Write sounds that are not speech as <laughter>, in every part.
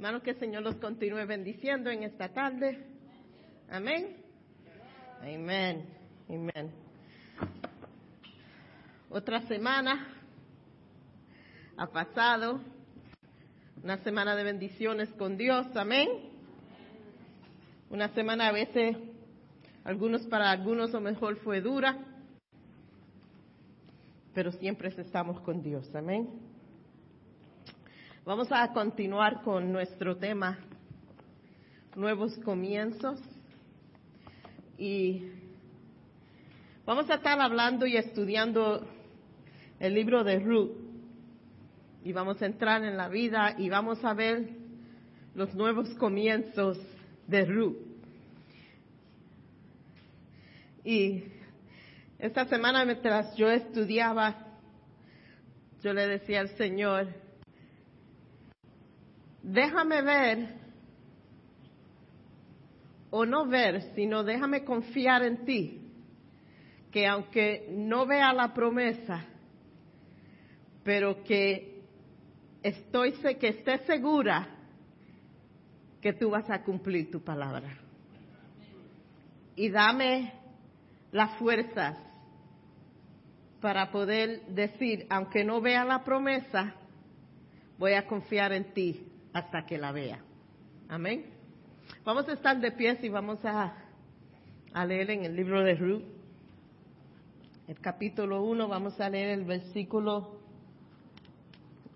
Hermanos, que el Señor los continúe bendiciendo en esta tarde. Amén. Amén. Amén. Otra semana ha pasado. Una semana de bendiciones con Dios. Amén. Una semana a veces, algunos para algunos o mejor fue dura, pero siempre estamos con Dios. Amén. Vamos a continuar con nuestro tema, nuevos comienzos. Y vamos a estar hablando y estudiando el libro de Ruth. Y vamos a entrar en la vida y vamos a ver los nuevos comienzos de Ruth. Y esta semana mientras yo estudiaba, yo le decía al Señor, déjame ver, o no ver, sino déjame confiar en ti, que aunque no vea la promesa, pero que estoy que esté segura que tú vas a cumplir tu palabra. Y dame las fuerzas para poder decir, aunque no vea la promesa, voy a confiar en ti hasta que la vea. Amén. Vamos a estar de pies y vamos a, a leer en el libro de Ruth, el capítulo 1, vamos a leer el versículo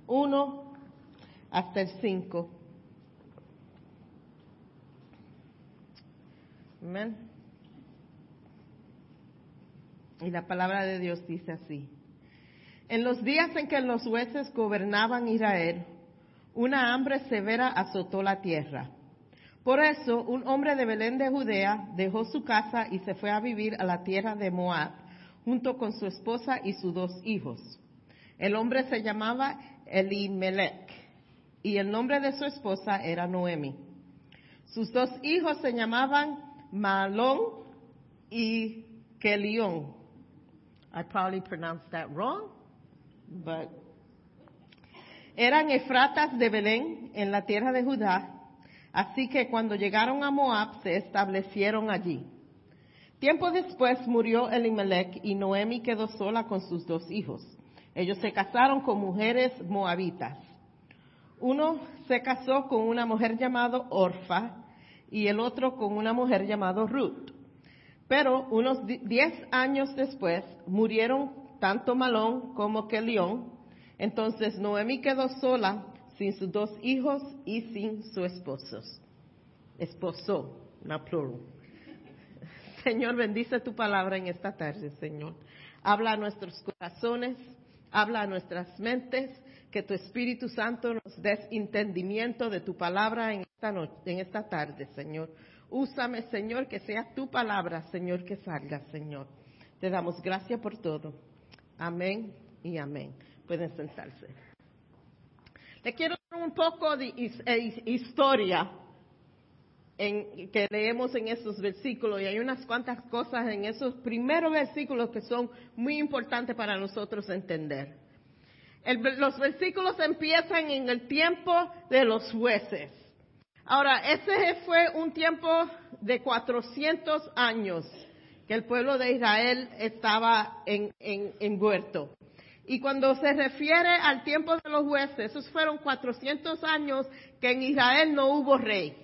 1 hasta el 5. Amén. Y la palabra de Dios dice así. En los días en que los jueces gobernaban Israel, una hambre severa azotó la tierra. Por eso, un hombre de Belén de Judea dejó su casa y se fue a vivir a la tierra de Moab, junto con su esposa y sus dos hijos. El hombre se llamaba Elimelech y el nombre de su esposa era Noemi. Sus dos hijos se llamaban Malón y Kelión. I probably pronounced that wrong, but eran efratas de Belén en la tierra de Judá, así que cuando llegaron a Moab se establecieron allí. Tiempo después murió Elimelech y Noemi quedó sola con sus dos hijos. Ellos se casaron con mujeres moabitas. Uno se casó con una mujer llamada Orfa y el otro con una mujer llamada Ruth. Pero unos diez años después murieron tanto Malón como Kelión, entonces Noemi quedó sola sin sus dos hijos y sin su esposo. Esposo, no plural. <laughs> Señor, bendice tu palabra en esta tarde, Señor. Habla a nuestros corazones, habla a nuestras mentes, que tu Espíritu Santo nos des entendimiento de tu palabra en esta, noche, en esta tarde, Señor. Úsame, Señor, que sea tu palabra, Señor, que salga, Señor. Te damos gracias por todo. Amén y amén. Pueden sentarse. Le quiero dar un poco de historia en, que leemos en esos versículos y hay unas cuantas cosas en esos primeros versículos que son muy importantes para nosotros entender. El, los versículos empiezan en el tiempo de los jueces. Ahora, ese fue un tiempo de 400 años que el pueblo de Israel estaba en, en, en. Y cuando se refiere al tiempo de los jueces, esos fueron 400 años que en Israel no hubo rey.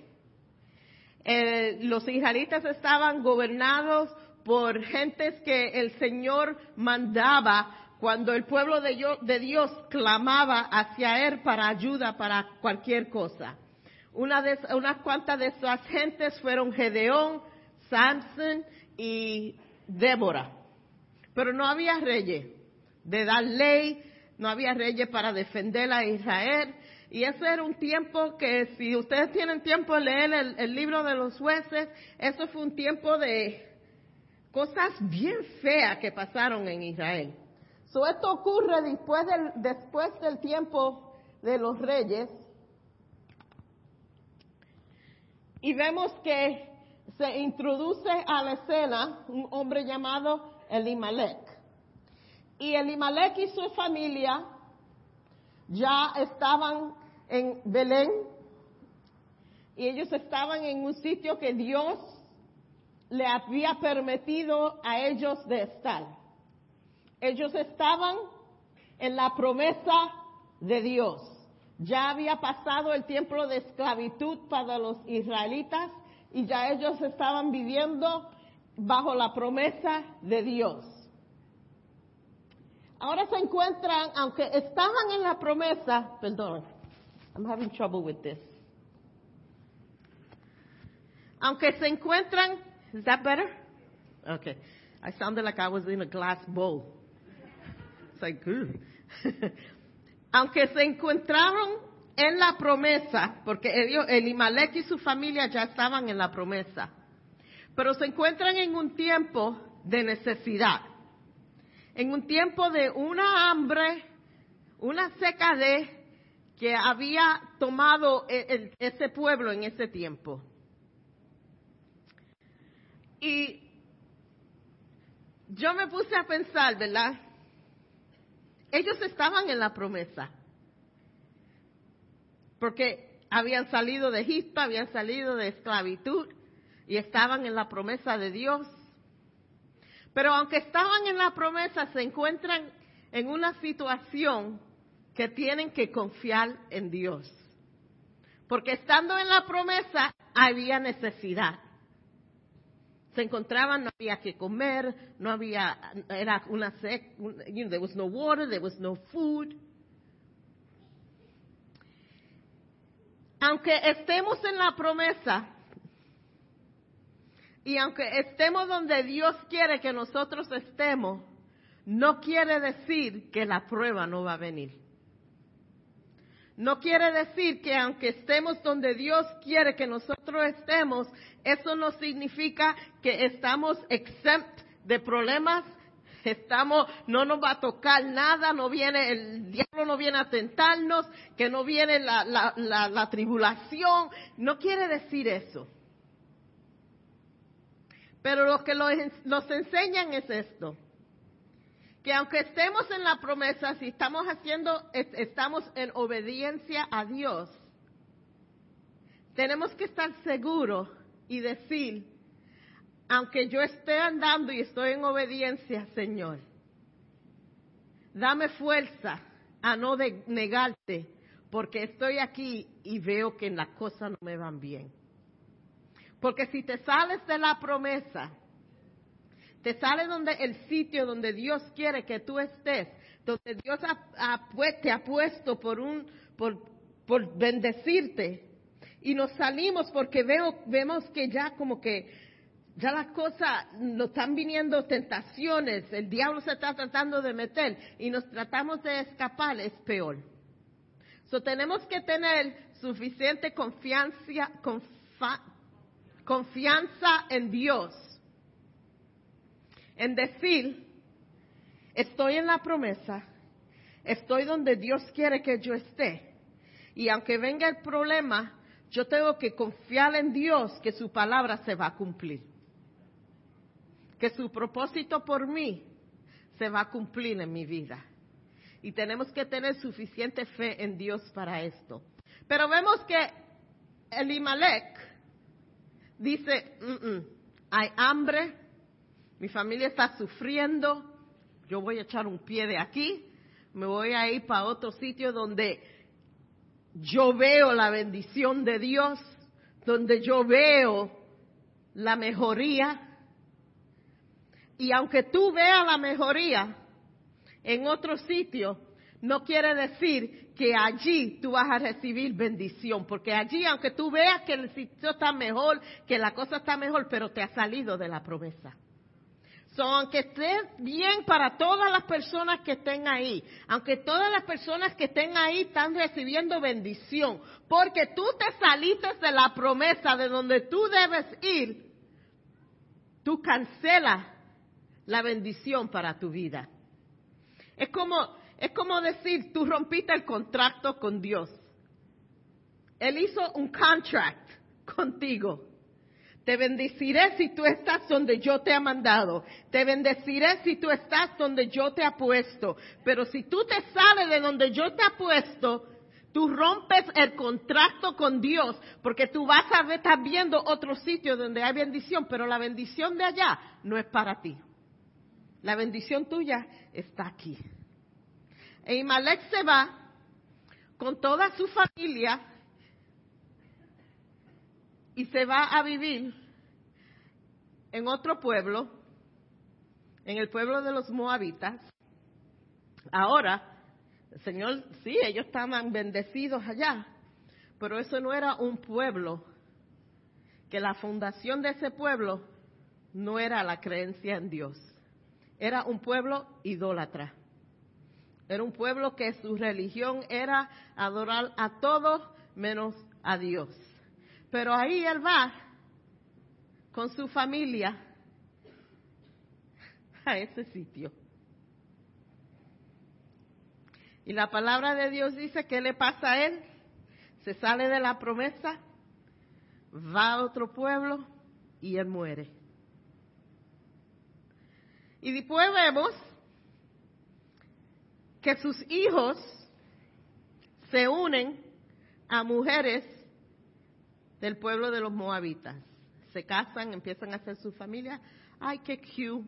Eh, los israelitas estaban gobernados por gentes que el Señor mandaba cuando el pueblo de, Dios, de Dios clamaba hacia Él para ayuda para cualquier cosa. Una de, unas cuantas de esas gentes fueron Gedeón, Samson y Débora. Pero no había reyes de dar ley, no había reyes para defender a Israel. Y ese era un tiempo que, si ustedes tienen tiempo de leer el, el libro de los jueces, eso fue un tiempo de cosas bien feas que pasaron en Israel. So, esto ocurre después del, después del tiempo de los reyes. Y vemos que se introduce a la escena un hombre llamado Elimelech. Y Elimelech y su familia ya estaban en Belén y ellos estaban en un sitio que Dios le había permitido a ellos de estar. Ellos estaban en la promesa de Dios. Ya había pasado el tiempo de esclavitud para los israelitas y ya ellos estaban viviendo bajo la promesa de Dios. Ahora se encuentran, aunque estaban en la promesa, perdón, I'm having trouble with this. Aunque se encuentran, is that better? Okay. I sounded like I was in a glass bowl. It's like, <laughs> aunque se encontraron en la promesa, porque ellos, Elimelech y su familia ya estaban en la promesa, pero se encuentran en un tiempo de necesidad, en un tiempo de una hambre, una secadez que había tomado e, ese pueblo en ese tiempo. Y yo me puse a pensar, ¿verdad? Ellos estaban en la promesa. Porque habían salido de Egipto, habían salido de esclavitud y estaban en la promesa de Dios. Pero aunque estaban en la promesa, se encuentran en una situación que tienen que confiar en Dios. Porque estando en la promesa había necesidad se encontraban, no había que comer, no había, era una sec, you know, there was no water, there was no food. Aunque estemos en la promesa y aunque estemos donde Dios quiere que nosotros estemos, no quiere decir que la prueba no va a venir. No quiere decir que aunque estemos donde Dios quiere que nosotros estemos, eso no significa que estamos exempt de problemas, estamos, no nos va a tocar nada, no viene, el diablo no viene a tentarnos, que no viene la, la, la, tribulación, no quiere decir eso. Pero lo que nos enseñan es esto, que aunque estemos en la promesa, si estamos haciendo, estamos en obediencia a Dios, tenemos que estar seguros y decir, aunque yo esté andando y estoy en obediencia, Señor, dame fuerza a no negarte, porque estoy aquí y veo que las cosas no me van bien. Porque si te sales de la promesa, te sales donde el sitio donde Dios quiere que tú estés, donde Dios te ha puesto por un, por, por bendecirte, y nos salimos porque veo, vemos que ya como que ya las cosas nos están viniendo tentaciones, el diablo se está tratando de meter y nos tratamos de escapar, es peor. So, tenemos que tener suficiente confianza, confianza en Dios, en decir, estoy en la promesa, estoy donde Dios quiere que yo esté, y aunque venga el problema, yo tengo que confiar en Dios que su palabra se va a cumplir. Que su propósito por mí se va a cumplir en mi vida. Y tenemos que tener suficiente fe en Dios para esto. Pero vemos que Elimelech dice, hay hambre, mi familia está sufriendo, yo voy a echar un pie de aquí, me voy a ir para otro sitio donde yo veo la bendición de Dios, donde yo veo la mejoría. Y aunque tú veas la mejoría en otro sitio, no quiere decir que allí tú vas a recibir bendición, porque allí, aunque tú veas que el sitio está mejor, que la cosa está mejor, pero te ha salido de la promesa. So, aunque esté bien para todas las personas que estén ahí, aunque todas las personas que estén ahí están recibiendo bendición, porque tú te saliste de la promesa de donde tú debes ir, tú cancelas la bendición para tu vida. Es como, es como decir, tú rompiste el contrato con Dios. Él hizo un contract contigo. Te bendeciré si tú estás donde yo te he mandado. Te bendeciré si tú estás donde yo te he puesto. Pero si tú te sales de donde yo te he puesto, Tú rompes el contrato con Dios porque tú vas a ver, estar viendo otro sitio donde hay bendición, pero la bendición de allá no es para ti. La bendición tuya está aquí. E Imalek se va con toda su familia y se va a vivir en otro pueblo, en el pueblo de los moabitas. Ahora, el Señor, sí, ellos estaban bendecidos allá, pero eso no era un pueblo, que la fundación de ese pueblo no era la creencia en Dios, era un pueblo idólatra. Era un pueblo que su religión era adorar a todos menos a Dios. Pero ahí él va con su familia <laughs> a ese sitio. Y la palabra de Dios dice, ¿qué le pasa a él? Se sale de la promesa, va a otro pueblo y él muere. Y después vemos que sus hijos se unen a mujeres del pueblo de los moabitas. Se casan, empiezan a hacer su familia. Ay, qué cute.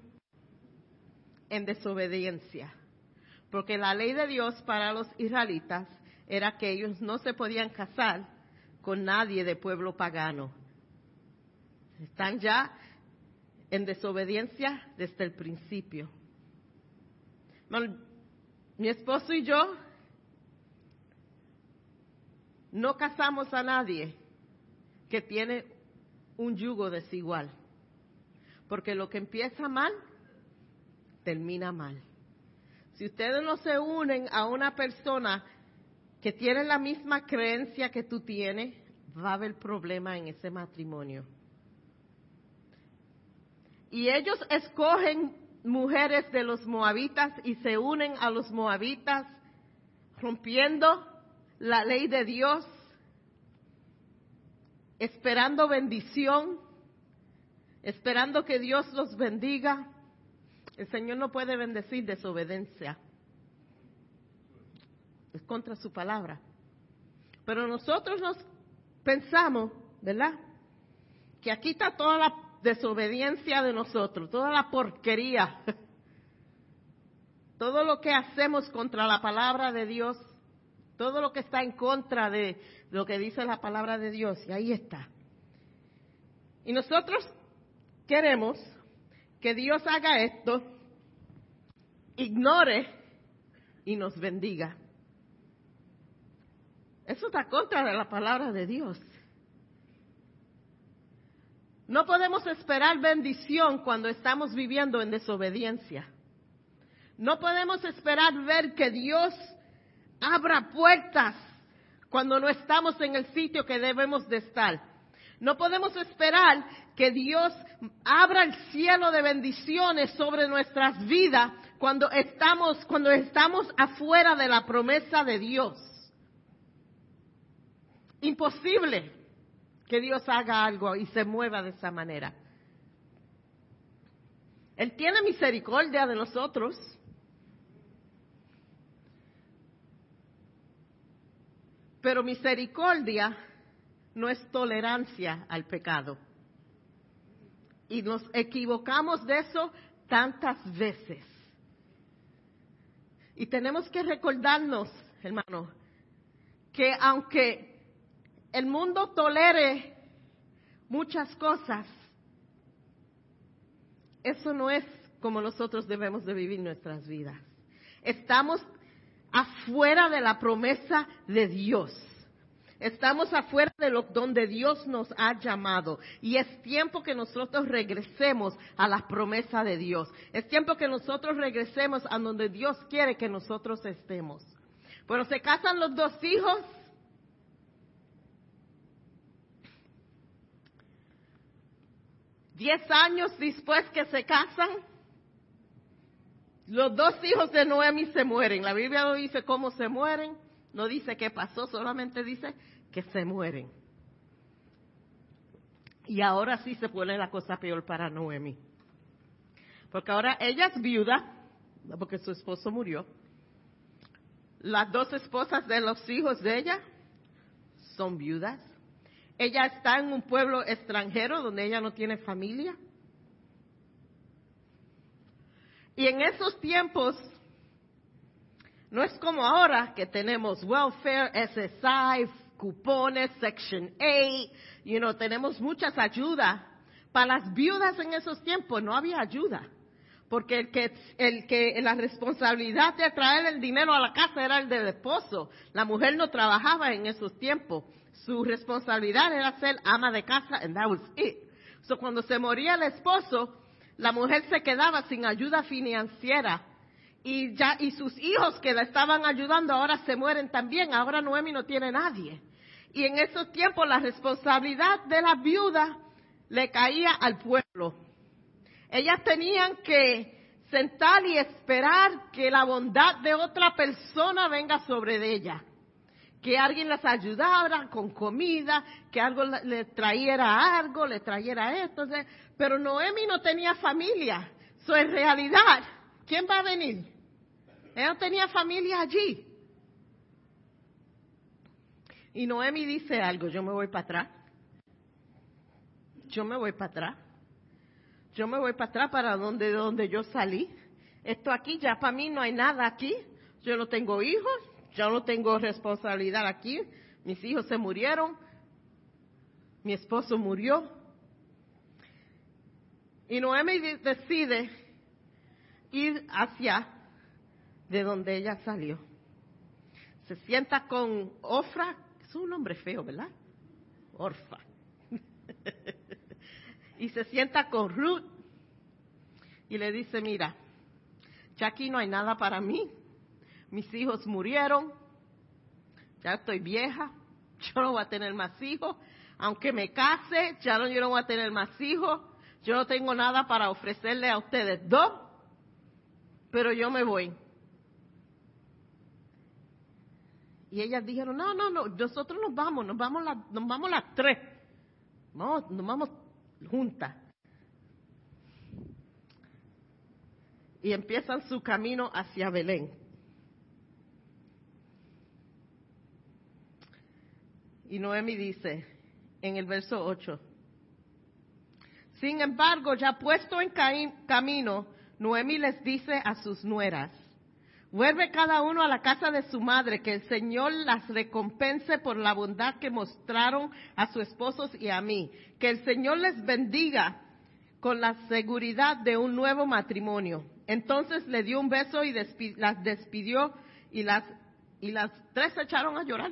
En desobediencia. Porque la ley de Dios para los israelitas era que ellos no se podían casar con nadie de pueblo pagano. Están ya en desobediencia desde el principio. Mi esposo y yo no casamos a nadie que tiene un yugo desigual, porque lo que empieza mal, termina mal. Si ustedes no se unen a una persona que tiene la misma creencia que tú tienes, va a haber problema en ese matrimonio. Y ellos escogen mujeres de los moabitas y se unen a los moabitas, rompiendo la ley de Dios, esperando bendición, esperando que Dios los bendiga. El Señor no puede bendecir desobediencia. Es contra su palabra. Pero nosotros nos pensamos, ¿verdad? Que aquí está toda la desobediencia de nosotros, toda la porquería, <laughs> todo lo que hacemos contra la palabra de Dios, todo lo que está en contra de lo que dice la palabra de Dios, y ahí está. Y nosotros queremos que Dios haga esto, ignore y nos bendiga. Eso está contra la palabra de Dios. No podemos esperar bendición cuando estamos viviendo en desobediencia. No podemos esperar ver que Dios abra puertas cuando no estamos en el sitio que debemos de estar. No podemos esperar que Dios abra el cielo de bendiciones sobre nuestras vidas cuando estamos, cuando estamos afuera de la promesa de Dios. Imposible que Dios haga algo y se mueva de esa manera. Él tiene misericordia de nosotros. Pero misericordia no es tolerancia al pecado. Y nos equivocamos de eso tantas veces. Y tenemos que recordarnos, hermano, que aunque el mundo tolere muchas cosas, eso no es como nosotros debemos de vivir nuestras vidas. Estamos afuera de la promesa de Dios. Estamos afuera de lo donde Dios nos ha llamado y es tiempo que nosotros regresemos a la promesa de Dios. Es tiempo que nosotros regresemos a donde Dios quiere que nosotros estemos. Pero se casan los dos hijos Diez años después que se casan, los dos hijos de Noemi se mueren. La Biblia no dice cómo se mueren, no dice qué pasó, solamente dice que se mueren. Y ahora sí se pone la cosa peor para Noemi. Porque ahora ella es viuda, porque su esposo murió. las dos esposas de los hijos de ella son viudas. Ella está en un pueblo extranjero donde ella no tiene familia. Y en esos tiempos, no es como ahora que tenemos welfare, SSI, cupones, Section 8, you know, tenemos muchas ayudas. Para las viudas en esos tiempos no había ayuda, porque el que, el que la responsabilidad de traer el dinero a la casa era el del esposo. La mujer no trabajaba en esos tiempos. Su responsabilidad era ser ama de casa, and that was it. So cuando se moría el esposo, la mujer se quedaba sin ayuda financiera y ya y sus hijos que la estaban ayudando ahora se mueren también. Ahora Noemi no tiene nadie. Y en esos tiempos la responsabilidad de la viuda le caía al pueblo. Ellas tenían que sentar y esperar que la bondad de otra persona venga sobre ella. Que alguien las ayudara con comida, que algo le trayera algo, le trayera esto. Pero Noemi no tenía familia. Eso es realidad. ¿Quién va a venir? Ella tenía familia allí. Y Noemi dice algo, yo me voy para atrás. Yo me voy para atrás. Yo me voy para atrás para donde, donde yo salí. Esto aquí, ya para mí no hay nada aquí. Yo no tengo hijos, yo no tengo responsabilidad aquí. Mis hijos se murieron. Mi esposo murió. Y Noemi decide ir hacia de donde ella salió. Se sienta con Ofra, es un nombre feo, ¿verdad? Orfa. <laughs> y se sienta con Ruth y le dice, mira, ya aquí no hay nada para mí, mis hijos murieron, ya estoy vieja, <laughs> yo no voy a tener más hijos, aunque me case, ya no, yo no voy a tener más hijos, yo no tengo nada para ofrecerle a ustedes dos, pero yo me voy. Y ellas dijeron, no, no, no, nosotros nos vamos, nos vamos, nos vamos las tres. Vamos, nos vamos juntas. Y empiezan su camino hacia Belén. Y Noemi dice en el verso 8, sin embargo, ya puesto en camino, Noemi les dice a sus nueras, Vuelve cada uno a la casa de su madre, que el Señor las recompense por la bondad que mostraron a sus esposos y a mí. Que el Señor les bendiga con la seguridad de un nuevo matrimonio. Entonces le dio un beso y las despidió y las, y las tres echaron a llorar.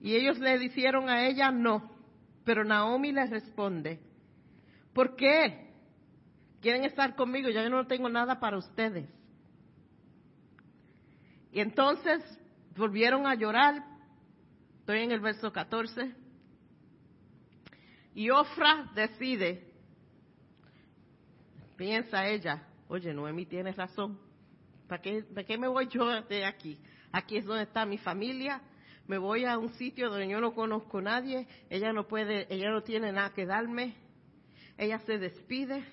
Y ellos le dijeron a ella no, pero Naomi les responde, ¿por qué? quieren estar conmigo, ya yo no tengo nada para ustedes. Y entonces volvieron a llorar, estoy en el verso 14, y Ofra decide, piensa ella, oye, Noemi tiene razón, ¿para qué, ¿para qué me voy yo de aquí? Aquí es donde está mi familia, me voy a un sitio donde yo no conozco a nadie, ella no puede, ella no tiene nada que darme, ella se despide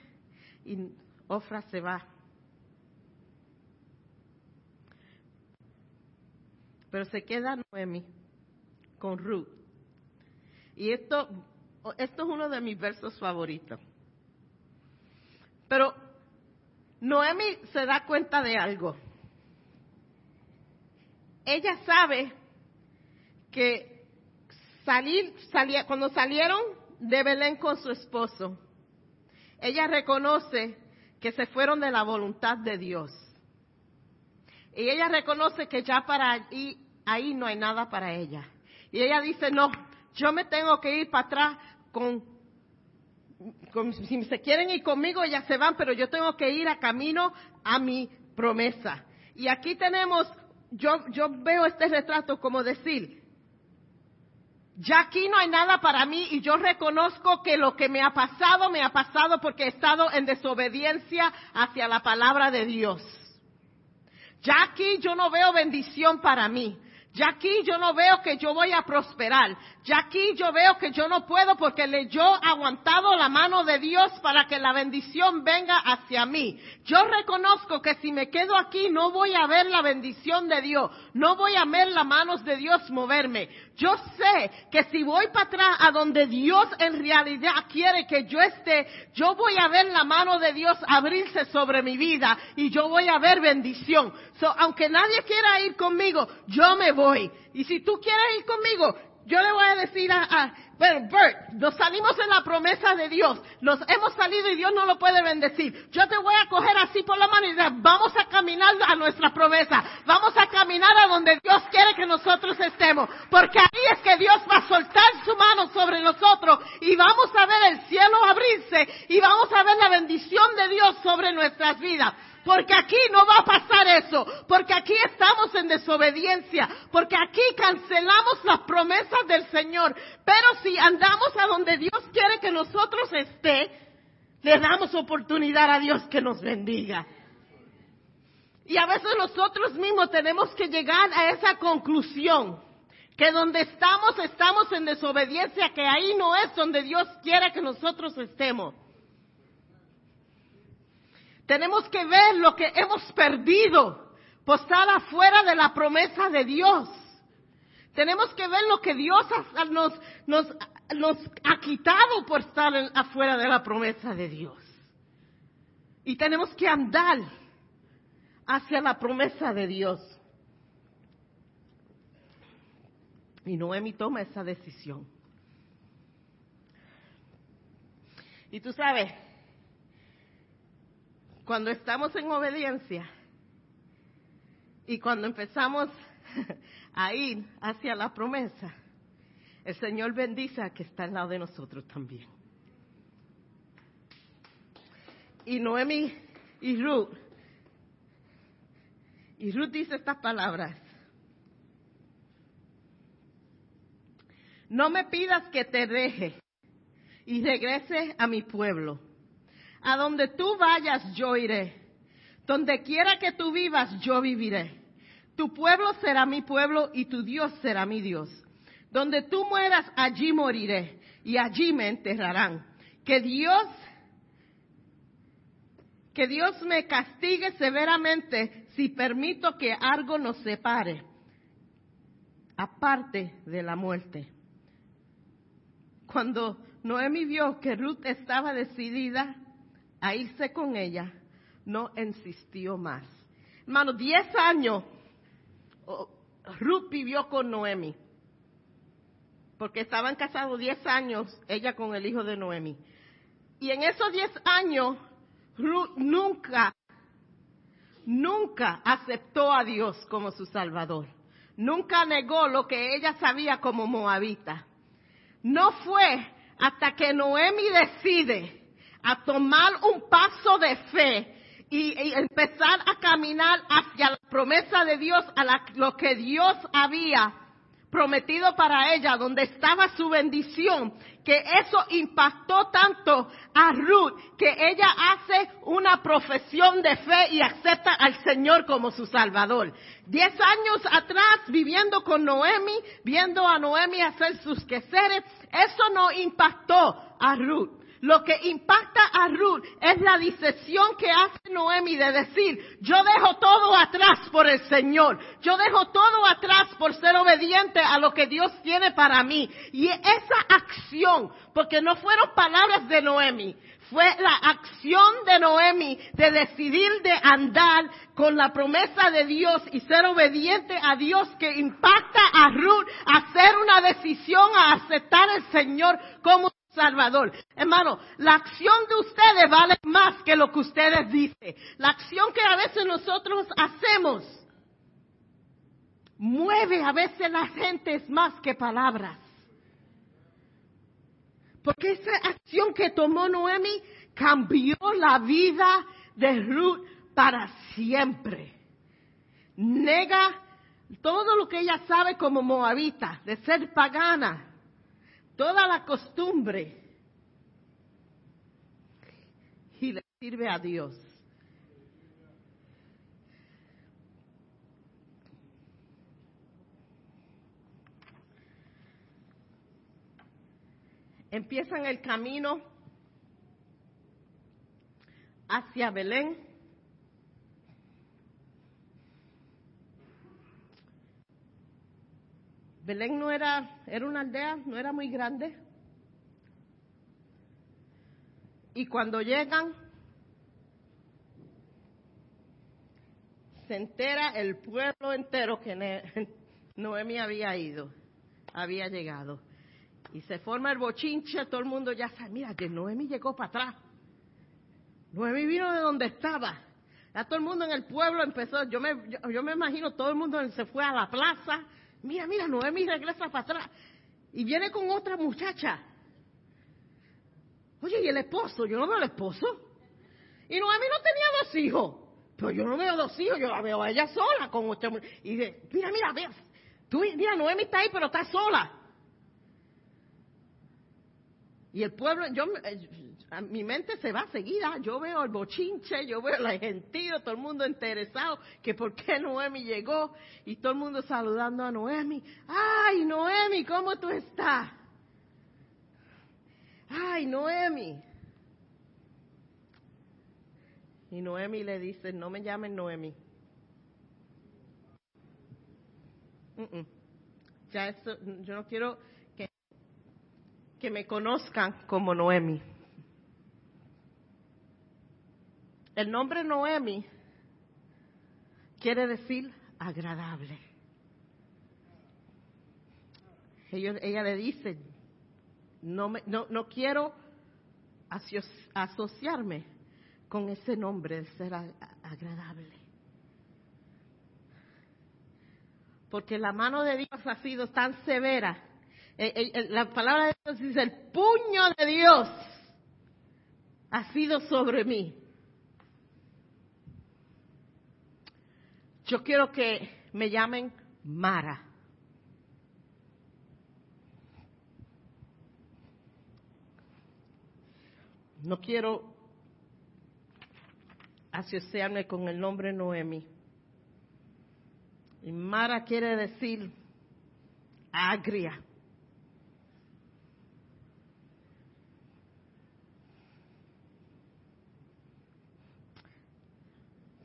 y Ofra se va. Pero se queda Noemi con Ruth. Y esto, esto es uno de mis versos favoritos. Pero Noemi se da cuenta de algo. Ella sabe que salir, cuando salieron de Belén con su esposo, ella reconoce que se fueron de la voluntad de Dios. Y ella reconoce que ya para ahí, ahí no hay nada para ella. Y ella dice, no, yo me tengo que ir para atrás con, si se quieren ir conmigo, ellas se van, pero yo tengo que ir a camino a mi promesa. Y aquí tenemos, yo, yo veo este retrato como decir, ya aquí no hay nada para mí y yo reconozco que lo que me ha pasado, me ha pasado porque he estado en desobediencia hacia la palabra de Dios. Ya aquí yo no veo bendición para mí. Ya aquí yo no veo que yo voy a prosperar. Ya aquí yo veo que yo no puedo porque le yo aguantado la mano de Dios para que la bendición venga hacia mí. Yo reconozco que si me quedo aquí no voy a ver la bendición de Dios, no voy a ver las manos de Dios moverme. Yo sé que si voy para atrás a donde Dios en realidad quiere que yo esté, yo voy a ver la mano de Dios abrirse sobre mi vida y yo voy a ver bendición. So, aunque nadie quiera ir conmigo, yo me voy. Y si tú quieres ir conmigo, yo le voy a decir a, a bueno, Bert, nos salimos en la promesa de Dios, nos hemos salido y Dios no lo puede bendecir. Yo te voy a coger así por la mano y vamos a caminar a nuestra promesa, vamos a caminar a donde Dios quiere que nosotros estemos, porque ahí es que Dios va a soltar su mano sobre nosotros y vamos a ver el cielo abrirse y vamos a ver la bendición de Dios sobre nuestras vidas. Porque aquí no va a pasar eso. Porque aquí estamos en desobediencia. Porque aquí cancelamos las promesas del Señor. Pero si andamos a donde Dios quiere que nosotros esté, le damos oportunidad a Dios que nos bendiga. Y a veces nosotros mismos tenemos que llegar a esa conclusión. Que donde estamos, estamos en desobediencia, que ahí no es donde Dios quiere que nosotros estemos. Tenemos que ver lo que hemos perdido por estar afuera de la promesa de Dios. Tenemos que ver lo que Dios nos, nos, nos ha quitado por estar afuera de la promesa de Dios. Y tenemos que andar hacia la promesa de Dios. Y Noemi toma esa decisión. Y tú sabes, cuando estamos en obediencia y cuando empezamos <laughs> a ir hacia la promesa, el Señor bendice a que está al lado de nosotros también. Y Noemi y Ruth, y Ruth dice estas palabras. No me pidas que te deje y regrese a mi pueblo a donde tú vayas, yo iré. Donde quiera que tú vivas, yo viviré. Tu pueblo será mi pueblo y tu Dios será mi Dios. Donde tú mueras, allí moriré y allí me enterrarán. Que Dios, que Dios me castigue severamente si permito que algo nos separe, aparte de la muerte. Cuando Noemi vio que Ruth estaba decidida a irse con ella, no insistió más. Hermano, diez años Ruth vivió con Noemi, porque estaban casados diez años ella con el hijo de Noemi. Y en esos diez años, Ruth nunca, nunca aceptó a Dios como su Salvador. Nunca negó lo que ella sabía como moabita. No fue hasta que Noemi decide a tomar un paso de fe y, empezar a caminar hacia la promesa de Dios, a lo que Dios había prometido para ella, donde estaba su bendición, que eso impactó tanto a Ruth, que ella hace una profesión de fe y acepta al Señor como su Salvador. Diez años atrás, viviendo con Noemi, viendo a Noemi hacer sus quehaceres, eso no impactó a Ruth. Lo que impacta a Ruth es la decisión que hace Noemi de decir, yo dejo todo atrás por el Señor, yo dejo todo atrás por ser obediente a lo que Dios tiene para mí. Y esa acción, porque no fueron palabras de Noemi, fue la acción de Noemi de decidir de andar con la promesa de Dios y ser obediente a Dios que impacta a Ruth a hacer una decisión a aceptar al Señor como Salvador. Hermano, la acción de ustedes vale más que lo que ustedes dicen. La acción que a veces nosotros hacemos mueve a veces la gente más que palabras. Porque esa acción que tomó Noemi cambió la vida de Ruth para siempre. Nega todo lo que ella sabe como moabita, de ser pagana, toda la costumbre y le sirve a Dios. empiezan el camino hacia Belén. Belén no era, era una aldea, no era muy grande. Y cuando llegan, se entera el pueblo entero que <laughs> Noemi había ido, había llegado. Y se forma el bochinche, todo el mundo ya sabe, mira, que Noemi llegó para atrás. Noemi vino de donde estaba. Ya todo el mundo en el pueblo empezó, yo me, yo, me imagino todo el mundo se fue a la plaza. Mira, mira, Noemi regresa para atrás. Y viene con otra muchacha. Oye, ¿y el esposo? Yo no veo el esposo. Y Noemi no tenía dos hijos. Pero yo no veo dos hijos, yo la veo a ella sola con otra Y dice, mira, mira, mira, tú, mira, Noemi está ahí, pero está sola. Y el pueblo, yo, eh, mi mente se va seguida, yo veo el bochinche, yo veo el gentío, todo el mundo interesado, que por qué Noemi llegó, y todo el mundo saludando a Noemi. Ay, Noemi, ¿cómo tú estás? Ay, Noemi. Y Noemi le dice, no me llamen Noemi. Ya eso, yo no quiero que me conozcan como Noemi. El nombre Noemi quiere decir agradable. ella le dice, no, me, no, no quiero asociarme con ese nombre de ser agradable. Porque la mano de Dios ha sido tan severa la palabra de Dios dice, el puño de Dios ha sido sobre mí. Yo quiero que me llamen Mara. No quiero asociarme con el nombre Noemi. Y Mara quiere decir agria.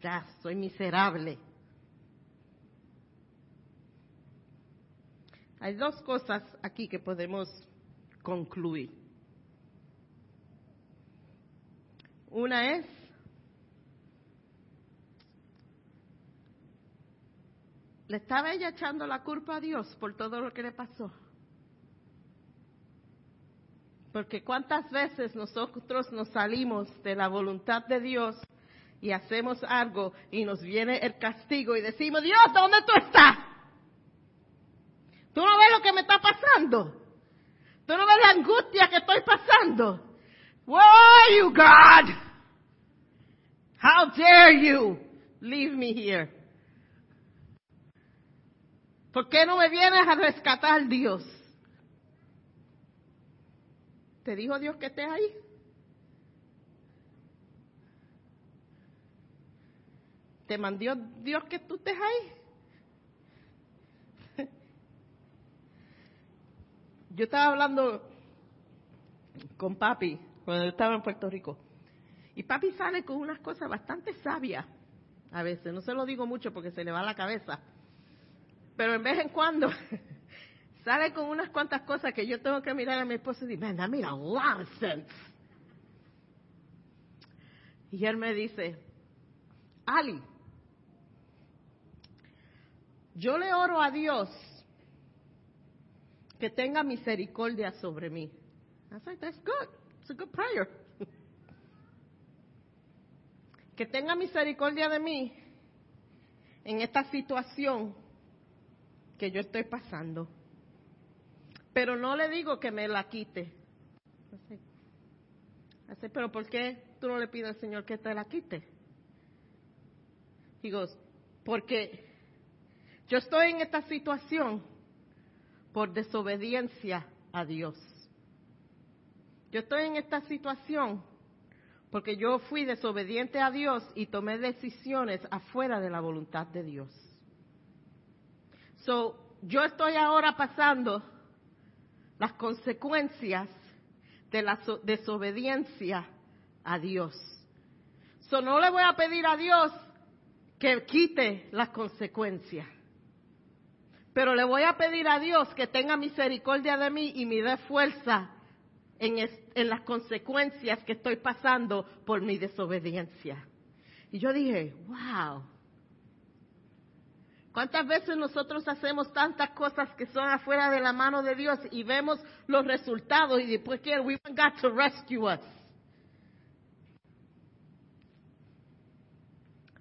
Ya soy miserable. Hay dos cosas aquí que podemos concluir. Una es le estaba ella echando la culpa a Dios por todo lo que le pasó. Porque cuántas veces nosotros nos salimos de la voluntad de Dios y hacemos algo y nos viene el castigo y decimos, Dios, ¿dónde tú estás? ¿Tú no ves lo que me está pasando? ¿Tú no ves la angustia que estoy pasando? Where are you, God? How dare you leave me here? ¿Por qué no me vienes a rescatar, Dios? ¿Te dijo Dios que estés ahí? ¿Te mandó Dios que tú estés ahí? <laughs> Yo estaba hablando con papi cuando estaba en Puerto Rico. Y papi sale con unas cosas bastante sabias a veces. No se lo digo mucho porque se le va la cabeza. Pero en vez en cuando <laughs> sale con unas cuantas cosas que yo tengo que mirar a mi esposo y decir, man, that made. Y él me dice, Ali, yo le oro a Dios que tenga misericordia sobre mí. I said, that's good. It's a good prayer. <laughs> que tenga misericordia de mí en esta situación que yo estoy pasando. Pero no le digo que me la quite. Así, pero ¿por qué tú no le pides al Señor que te la quite? Digo, porque yo estoy en esta situación por desobediencia a Dios. Yo estoy en esta situación porque yo fui desobediente a Dios y tomé decisiones afuera de la voluntad de Dios. So, yo estoy ahora pasando las consecuencias de la desobediencia a Dios. So, no le voy a pedir a Dios que quite las consecuencias. Pero le voy a pedir a Dios que tenga misericordia de mí y me dé fuerza en, las consecuencias que estoy pasando por mi desobediencia. Y yo dije, wow. ¿Cuántas veces nosotros hacemos tantas cosas que son afuera de la mano de Dios y vemos los resultados y después que we want God to rescue us?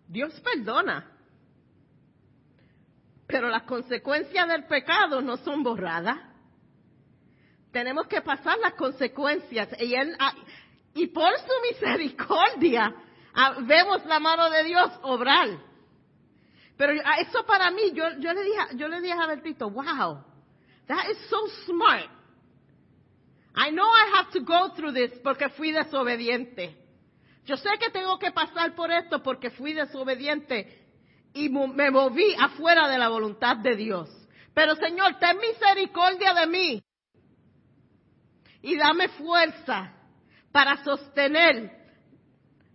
Dios perdona, pero las consecuencias del pecado no son borradas. Tenemos que pasar las consecuencias y, él, ah, y por su misericordia ah, vemos la mano de Dios obrar. Pero ah, eso para mí, yo, yo, le dije, yo le dije a Bertito, wow, that is so smart. I know I have to go through this porque fui desobediente. Yo sé que tengo que pasar por esto porque fui desobediente y me moví afuera de la voluntad de Dios. Pero Señor, ten misericordia de mí y dame fuerza para sostener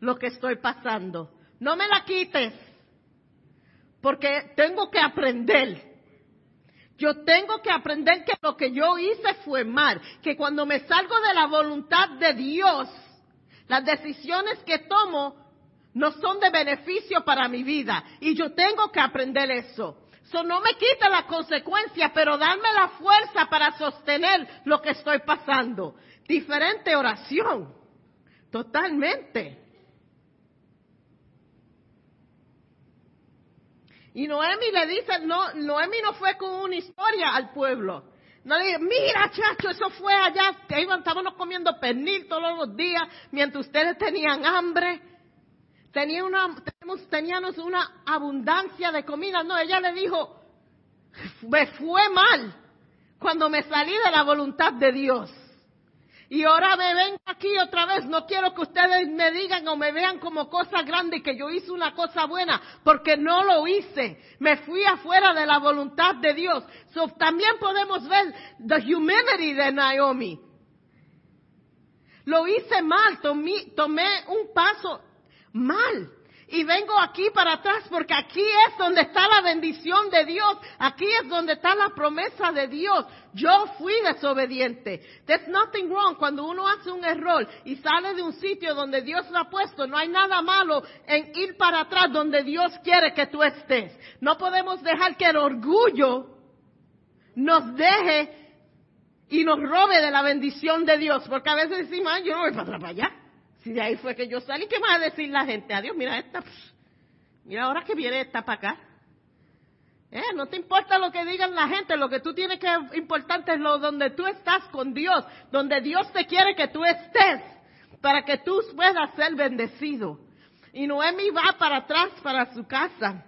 lo que estoy pasando. No me la quites, porque tengo que aprender. Yo tengo que aprender que lo que yo hice fue mal, que cuando me salgo de la voluntad de Dios, las decisiones que tomo no son de beneficio para mi vida y yo tengo que aprender eso. So, no me quita la consecuencia, pero darme la fuerza para sostener lo que estoy pasando. Diferente oración. Totalmente. Y Noemi le dice, no, Noemi no fue con una historia al pueblo. No le dice, mira chacho, eso fue allá, que estábamos comiendo pernil todos los días mientras ustedes tenían hambre una, teníamos una abundancia de comida. No, ella le dijo, me fue mal cuando me salí de la voluntad de Dios. Y ahora me ven aquí otra vez. No quiero que ustedes me digan o me vean como cosa grande que yo hice una cosa buena, porque no lo hice. Me fui afuera de la voluntad de Dios. también podemos ver the humanity de Naomi. Lo hice mal, tomé un paso mal. Y vengo aquí para atrás porque aquí es donde está la bendición de Dios. Aquí es donde está la promesa de Dios. Yo fui desobediente. There's nothing wrong cuando uno hace un error y sale de un sitio donde Dios lo ha puesto. No hay nada malo en ir para atrás donde Dios quiere que tú estés. No podemos dejar que el orgullo nos deje y nos robe de la bendición de Dios. Porque a veces decimos, yo no voy para atrás para allá. Si de ahí fue que yo salí, ¿qué va a decir la gente? Adiós, mira esta, mira ahora que viene esta para acá. Eh, no te importa lo que digan la gente, lo que tú tienes que importante es lo donde tú estás con Dios, donde Dios te quiere que tú estés, para que tú puedas ser bendecido. Y Noemi va para atrás para su casa.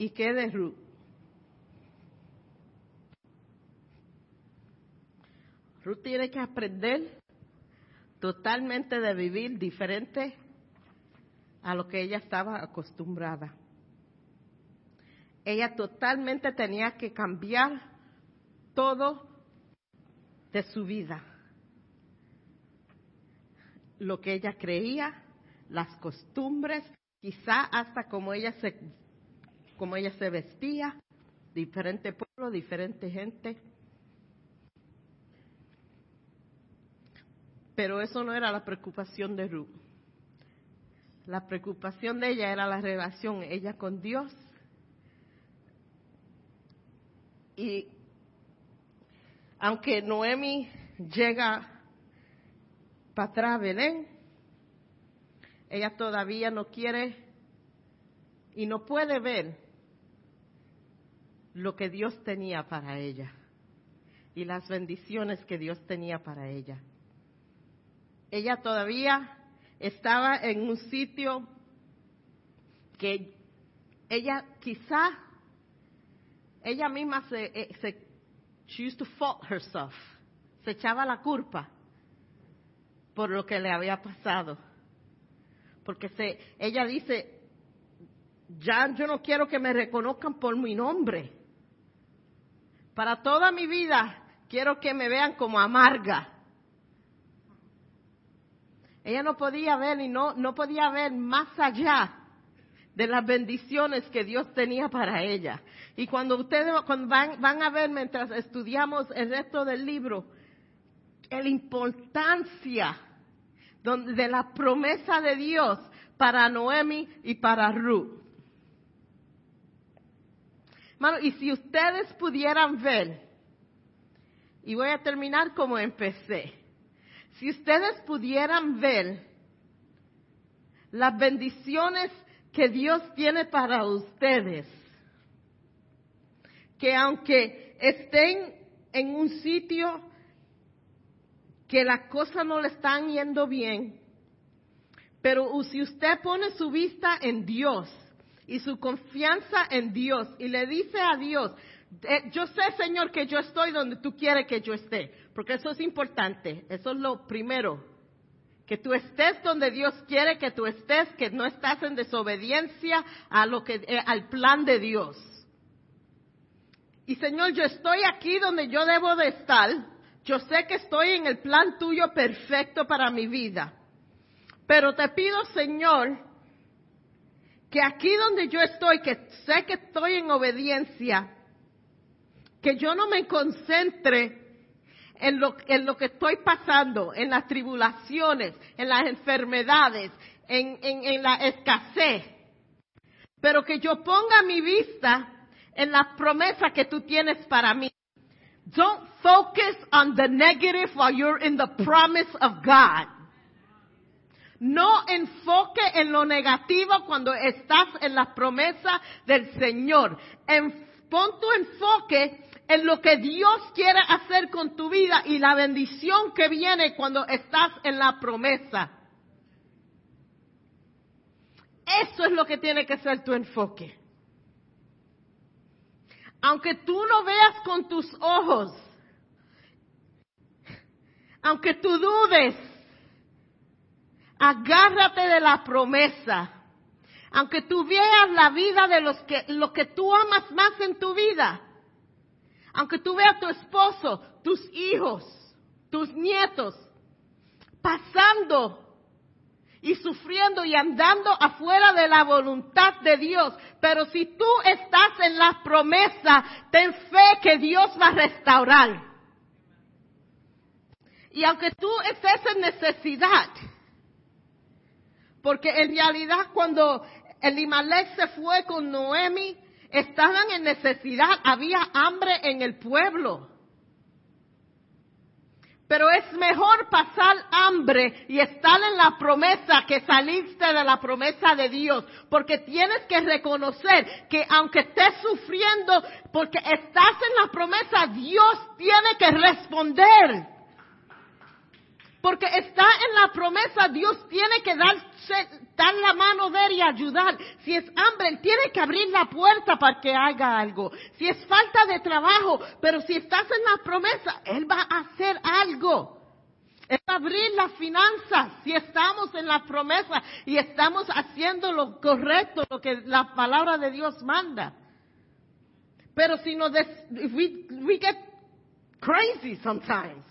¿Y qué de Ruth? Ruth tiene que aprender totalmente de vivir diferente a lo que ella estaba acostumbrada. Ella totalmente tenía que cambiar todo de su vida. Lo que ella creía, las costumbres, quizá hasta como ella se como ella se vestía, diferente pueblo, diferente gente. Pero eso no era la preocupación de Ruth. La preocupación de ella era la relación ella con Dios. Y aunque Noemi llega para atrás a Belén, ella todavía no quiere y no puede ver lo que Dios tenía para ella y las bendiciones que Dios tenía para ella. Ella todavía estaba en un sitio que ella quizá, ella misma se, eh, se she used to fault herself, se echaba la culpa por lo que le había pasado. Porque se, ella dice, ya yo no quiero que me reconozcan por mi nombre. Para toda mi vida quiero que me vean como amarga. Ella no podía ver y no, no podía ver más allá de las bendiciones que Dios tenía para ella. Y cuando ustedes van, van a ver mientras estudiamos el resto del libro, la importancia de la promesa de Dios para Noemi y para Ruth. Y si ustedes pudieran ver, y voy a terminar como empecé, si ustedes pudieran ver las bendiciones que Dios tiene para ustedes, que aunque estén en un sitio que las cosas no le están yendo bien, pero si usted pone su vista en Dios y su confianza en Dios y le dice a Dios, eh, yo sé Señor que yo estoy donde tú quieres que yo esté, porque eso es importante, eso es lo primero, que tú estés donde Dios quiere que tú estés, que no estás en desobediencia a lo que, eh, al plan de Dios. Y Señor, yo estoy aquí donde yo debo de estar, yo sé que estoy en el plan tuyo perfecto para mi vida. Pero te pido, Señor, que aquí donde yo estoy, que sé que estoy en obediencia, que yo no me concentre en lo, en lo que estoy pasando, en las tribulaciones, en las enfermedades, en, en, la escasez, pero que yo ponga mi vista en las promesas que tú tienes para mí. Don't focus on the negative while you're in the promise of God. No enfoque en lo negativo cuando estás en la promesa del Señor. Pon tu enfoque en lo que Dios quiere hacer con tu vida y la bendición que viene cuando estás en la promesa. Eso es lo que tiene que ser tu enfoque. Aunque tú no veas con tus ojos, aunque tú dudes, agárrate de la promesa. Aunque tú veas la vida de los que, lo que tú amas más en tu vida. Aunque tú veas tu esposo, tus hijos, tus nietos, pasando y sufriendo y andando afuera de la voluntad de Dios. Pero si tú estás en la promesa, ten fe que Dios va a restaurar. Y aunque tú estés en necesidad, porque en realidad cuando Elimelech se fue con Noemi, estaban en necesidad, había hambre en el pueblo. Pero es mejor pasar hambre y estar en la promesa que salirte de la promesa de Dios. Porque tienes que reconocer que aunque estés sufriendo, porque estás en la promesa, Dios tiene que responder. Porque está en la promesa, Dios tiene que dar, dar la mano de él y ayudar. Si es hambre, él tiene que abrir la puerta para que haga algo. Si es falta de trabajo, pero si estás en la promesa, él va a hacer algo. Él va a abrir las finanzas si estamos en la promesa y estamos haciendo lo correcto, lo que la palabra de Dios manda. Pero si no, we, we get crazy sometimes.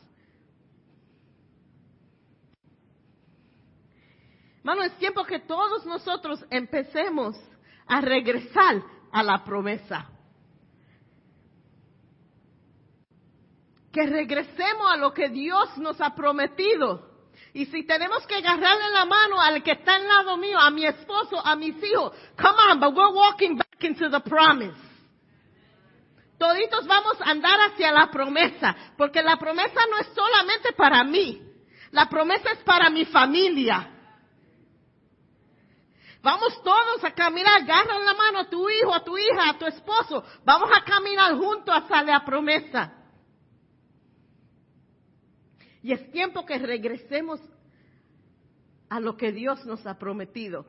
Hermano, es tiempo que todos nosotros empecemos a regresar a la promesa. Que regresemos a lo que Dios nos ha prometido. Y si tenemos que agarrarle la mano al que está al lado mío, a mi esposo, a mis hijos, come on, but we're walking back into the promise. Toditos vamos a andar hacia la promesa, porque la promesa no es solamente para mí, la promesa es para mi familia. Vamos todos a caminar, agarra la mano a tu hijo, a tu hija, a tu esposo. Vamos a caminar juntos hasta la promesa. Y es tiempo que regresemos a lo que Dios nos ha prometido.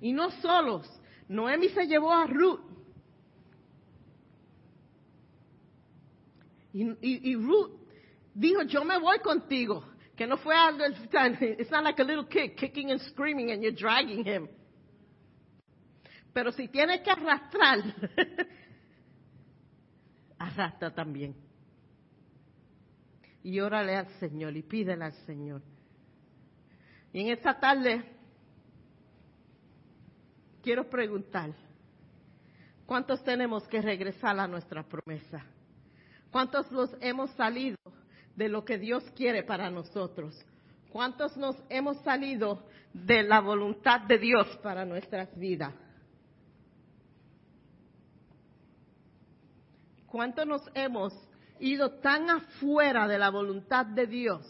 Y no solos. Noemi se llevó a Ruth. Y, y Ruth dijo, yo me voy contigo. Que no fue algo, <laughs> it's not like a little kid kicking and screaming and you're dragging him. Pero si tienes que arrastrar, <laughs> arrastra también. Y órale al Señor y pídele al Señor. Y en esta tarde quiero preguntar, ¿cuántos tenemos que regresar a nuestra promesa? ¿Cuántos nos hemos salido de lo que Dios quiere para nosotros? ¿Cuántos nos hemos salido de la voluntad de Dios para nuestras vidas? ¿Cuántos nos hemos ido tan afuera de la voluntad de Dios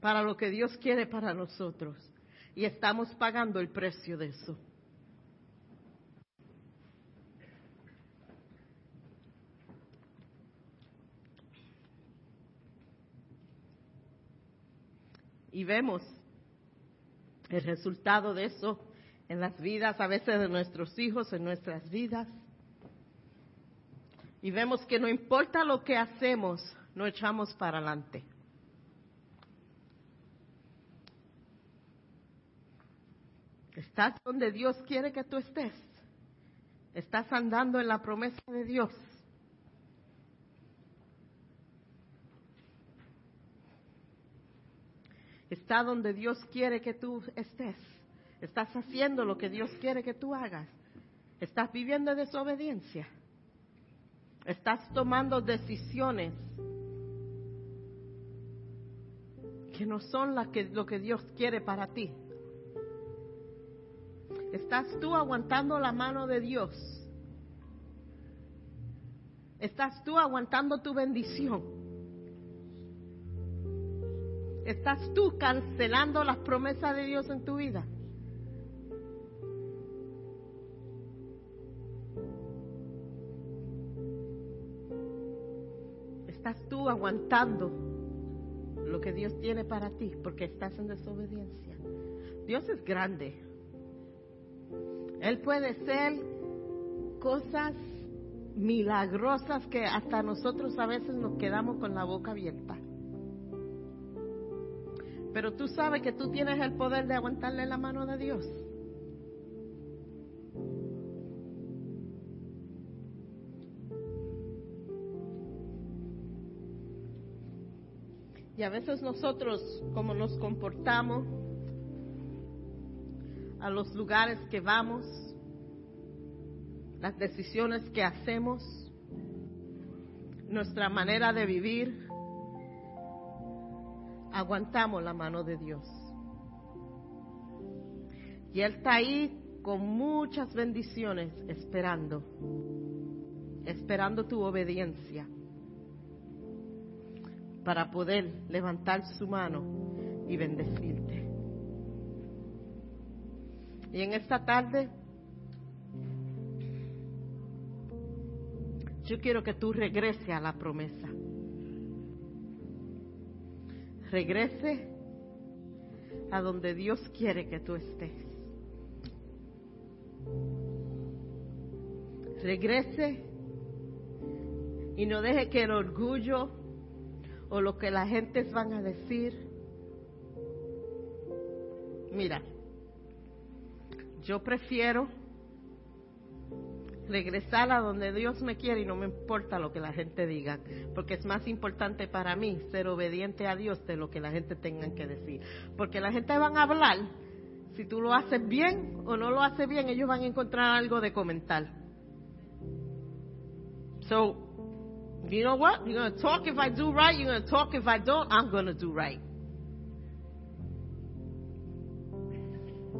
para lo que Dios quiere para nosotros? Y estamos pagando el precio de eso. Y vemos el resultado de eso en las vidas, a veces de nuestros hijos, en nuestras vidas. Y vemos que no importa lo que hacemos, no echamos para adelante. Estás donde Dios quiere que tú estés. Estás andando en la promesa de Dios. Está donde Dios quiere que tú estés. Estás haciendo lo que Dios quiere que tú hagas. Estás viviendo desobediencia. Estás tomando decisiones que no son que, lo que Dios quiere para ti. Estás tú aguantando la mano de Dios. Estás tú aguantando tu bendición. Estás tú cancelando las promesas de Dios en tu vida. Estás tú aguantando lo que Dios tiene para ti porque estás en desobediencia. Dios es grande. Él puede ser cosas milagrosas que hasta nosotros a veces nos quedamos con la boca abierta. Pero tú sabes que tú tienes el poder de aguantarle la mano de Dios. Y a veces nosotros, como nos comportamos, a los lugares que vamos, las decisiones que hacemos, nuestra manera de vivir, aguantamos la mano de Dios. Y Él está ahí con muchas bendiciones esperando, esperando tu obediencia para poder levantar su mano y bendecirte. Y en esta tarde, yo quiero que tú regrese a la promesa. Regrese a donde Dios quiere que tú estés. Regrese y no deje que el orgullo o lo que la gente van a decir. Mira, yo prefiero regresar a donde Dios me quiere y no me importa lo que la gente diga, porque es más importante para mí ser obediente a Dios de lo que la gente tenga que decir. Porque la gente van a hablar, si tú lo haces bien o no lo haces bien, ellos van a encontrar algo de comentar. So, you know what? You're going to talk if I do right, you're going to talk if I don't, I'm going to do right.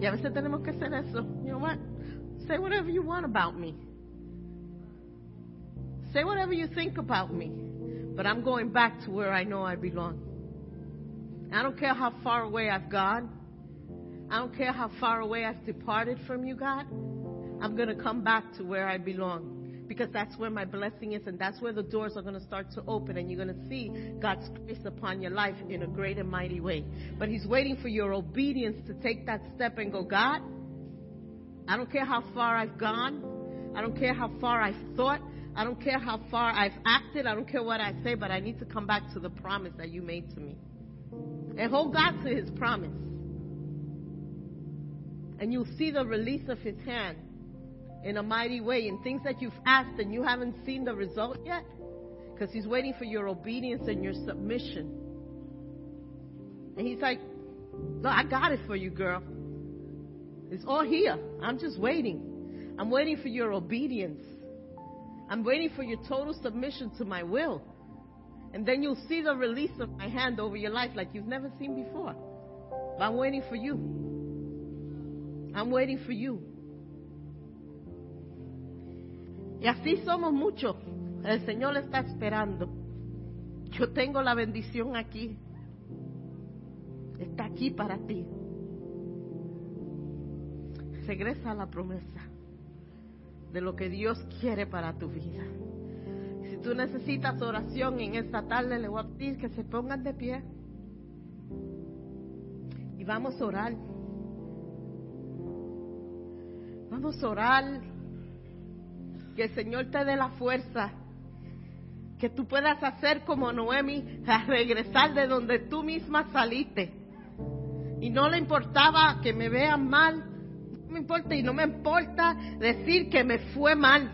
Y a veces tenemos que hacer eso. You know what? Say whatever you want about me. Say whatever you think about me. But I'm going back to where I know I belong. I don't care how far away I've gone. I don't care how far away I've departed from you, God. I'm going to come back to where I belong because that's where my blessing is and that's where the doors are going to start to open and you're going to see God's grace upon your life in a great and mighty way. But He's waiting for your obedience to take that step and go, God, I don't care how far I've gone. I don't care how far I've thought. I don't care how far I've acted. I don't care what I say, but I need to come back to the promise that you made to me. And hold God to His promise. And you'll see the release of His hand in a mighty way in things that you've asked and you haven't seen the result yet? Because He's waiting for your obedience and your submission. And He's like, Look, I got it for you, girl. It's all here. I'm just waiting. I'm waiting for your obedience. I'm waiting for your total submission to my will. And then you'll see the release of my hand over your life like you've never seen before. But I'm waiting for you. I'm waiting for you. Y así somos muchos. El Señor está esperando. Yo tengo la bendición aquí. Está aquí para ti. Regresa a la promesa de lo que Dios quiere para tu vida. Si tú necesitas oración en esta tarde, le voy a pedir que se pongan de pie. Y vamos a orar. Vamos a orar. Que el Señor te dé la fuerza. Que tú puedas hacer como Noemi, a regresar de donde tú misma saliste. Y no le importaba que me vean mal. No me importa y no me importa decir que me fue mal.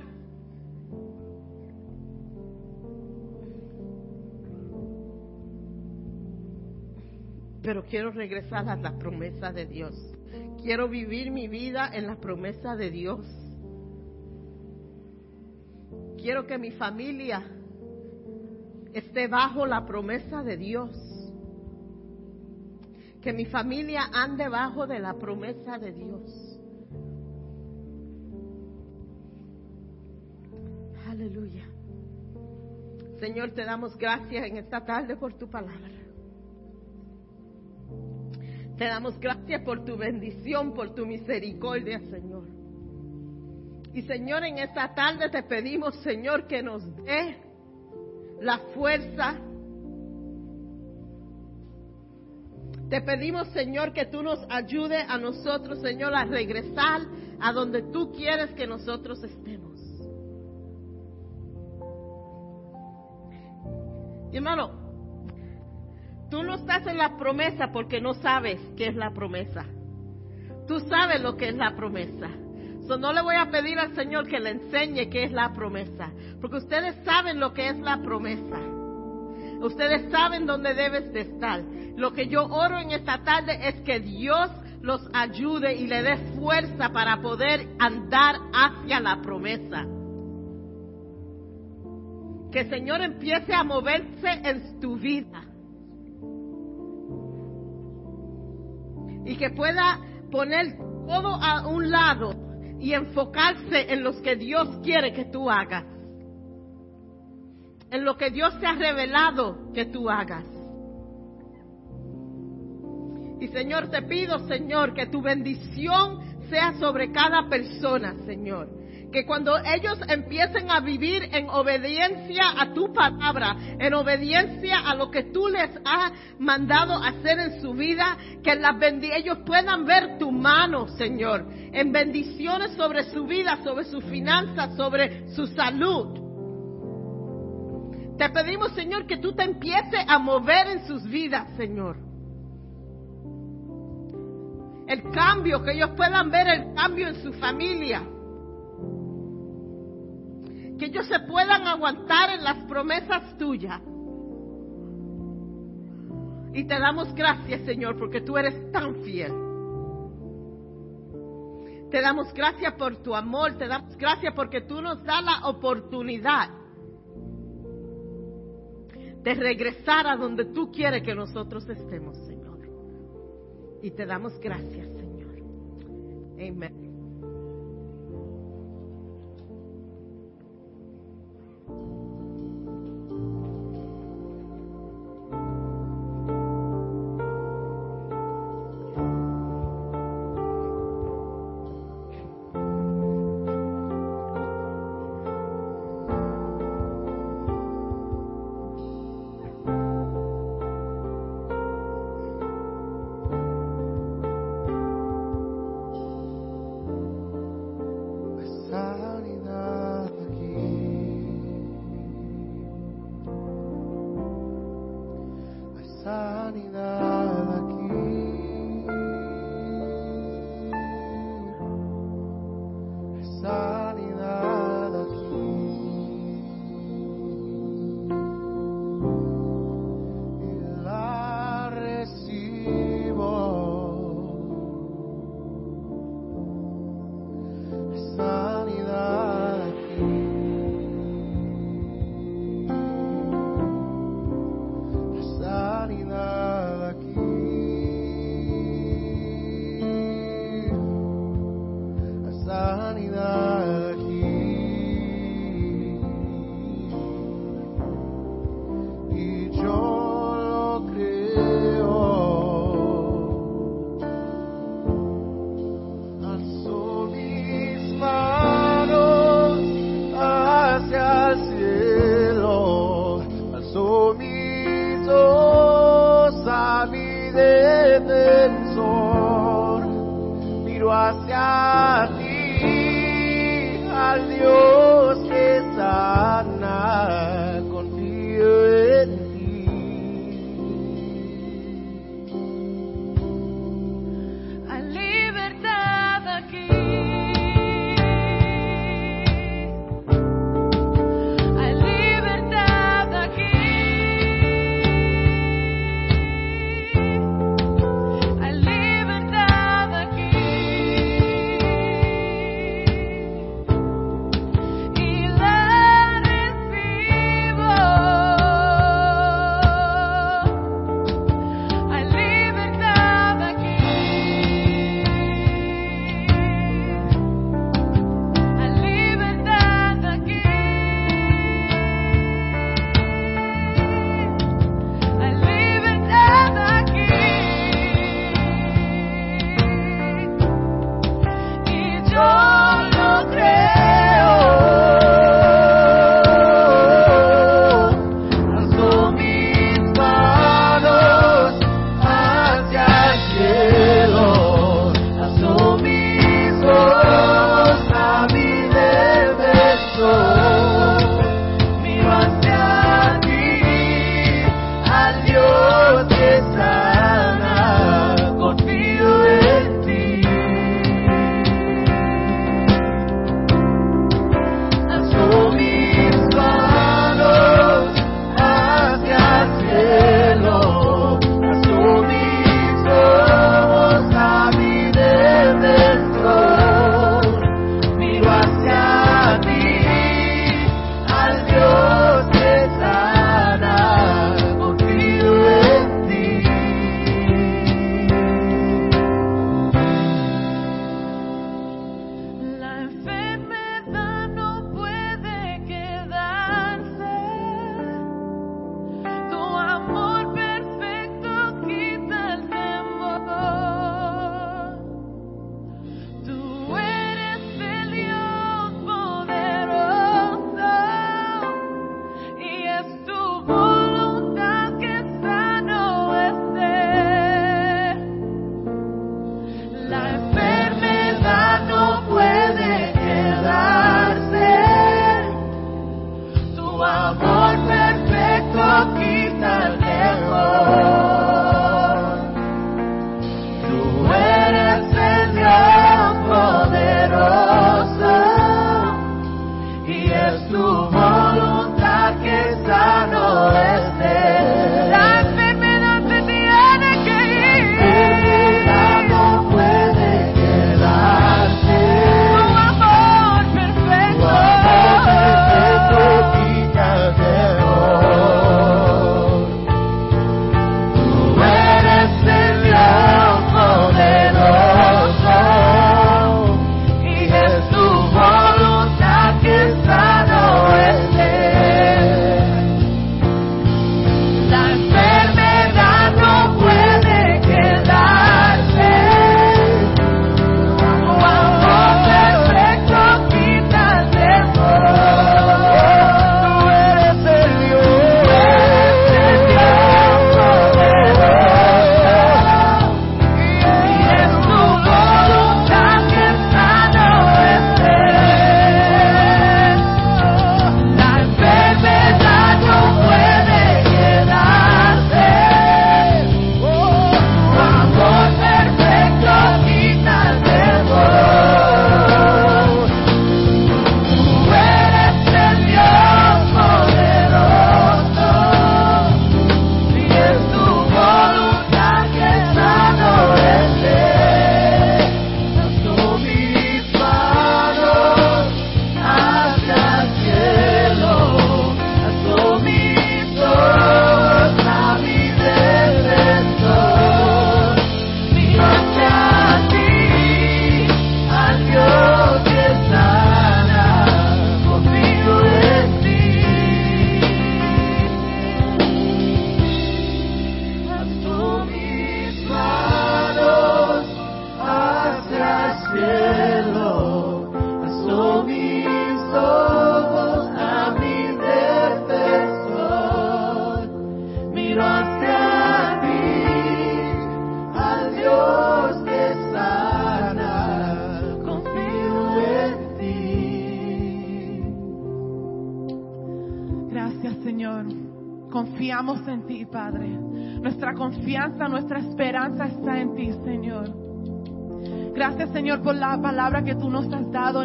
Pero quiero regresar a la promesa de Dios. Quiero vivir mi vida en la promesa de Dios. Quiero que mi familia esté bajo la promesa de Dios. Que mi familia ande bajo de la promesa de Dios. Aleluya. Señor, te damos gracias en esta tarde por tu palabra. Te damos gracias por tu bendición, por tu misericordia, Señor. Y Señor, en esta tarde te pedimos, Señor, que nos dé la fuerza. Te pedimos, Señor, que tú nos ayudes a nosotros, Señor, a regresar a donde tú quieres que nosotros estemos. Hermano, tú no estás en la promesa porque no sabes qué es la promesa. Tú sabes lo que es la promesa. So, no le voy a pedir al Señor que le enseñe qué es la promesa, porque ustedes saben lo que es la promesa. Ustedes saben dónde debes de estar. Lo que yo oro en esta tarde es que Dios los ayude y le dé fuerza para poder andar hacia la promesa. Que el Señor empiece a moverse en tu vida. Y que pueda poner todo a un lado y enfocarse en lo que Dios quiere que tú hagas. En lo que Dios te ha revelado que tú hagas. Y Señor, te pido, Señor, que tu bendición sea sobre cada persona, Señor. Que cuando ellos empiecen a vivir en obediencia a tu palabra, en obediencia a lo que tú les has mandado hacer en su vida, que las ellos puedan ver tu mano, Señor, en bendiciones sobre su vida, sobre sus finanzas, sobre su salud. Te pedimos, Señor, que tú te empieces a mover en sus vidas, Señor. El cambio, que ellos puedan ver el cambio en su familia. Que ellos se puedan aguantar en las promesas tuyas. Y te damos gracias, Señor, porque tú eres tan fiel. Te damos gracias por tu amor, te damos gracias porque tú nos das la oportunidad de regresar a donde tú quieres que nosotros estemos, Señor. Y te damos gracias, Señor. Amén. sanidad.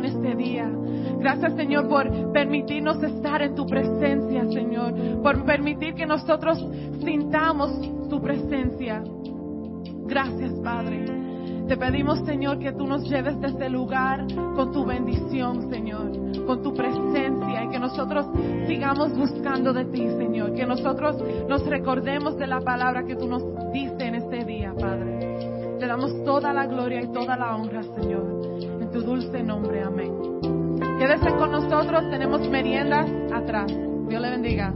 Este día. Gracias, Señor, por permitirnos estar en tu presencia, Señor. Por permitir que nosotros sintamos tu presencia. Gracias, Padre. Te pedimos, Señor, que tú nos lleves de este lugar con tu bendición, Señor, con tu presencia y que nosotros sigamos buscando de ti, Señor. Que nosotros nos recordemos de la palabra que tú nos dices en este día, Padre. Te damos toda la gloria y toda la honra, Señor. Tu dulce nombre, amén. Quédese con nosotros, tenemos meriendas atrás. Dios le bendiga.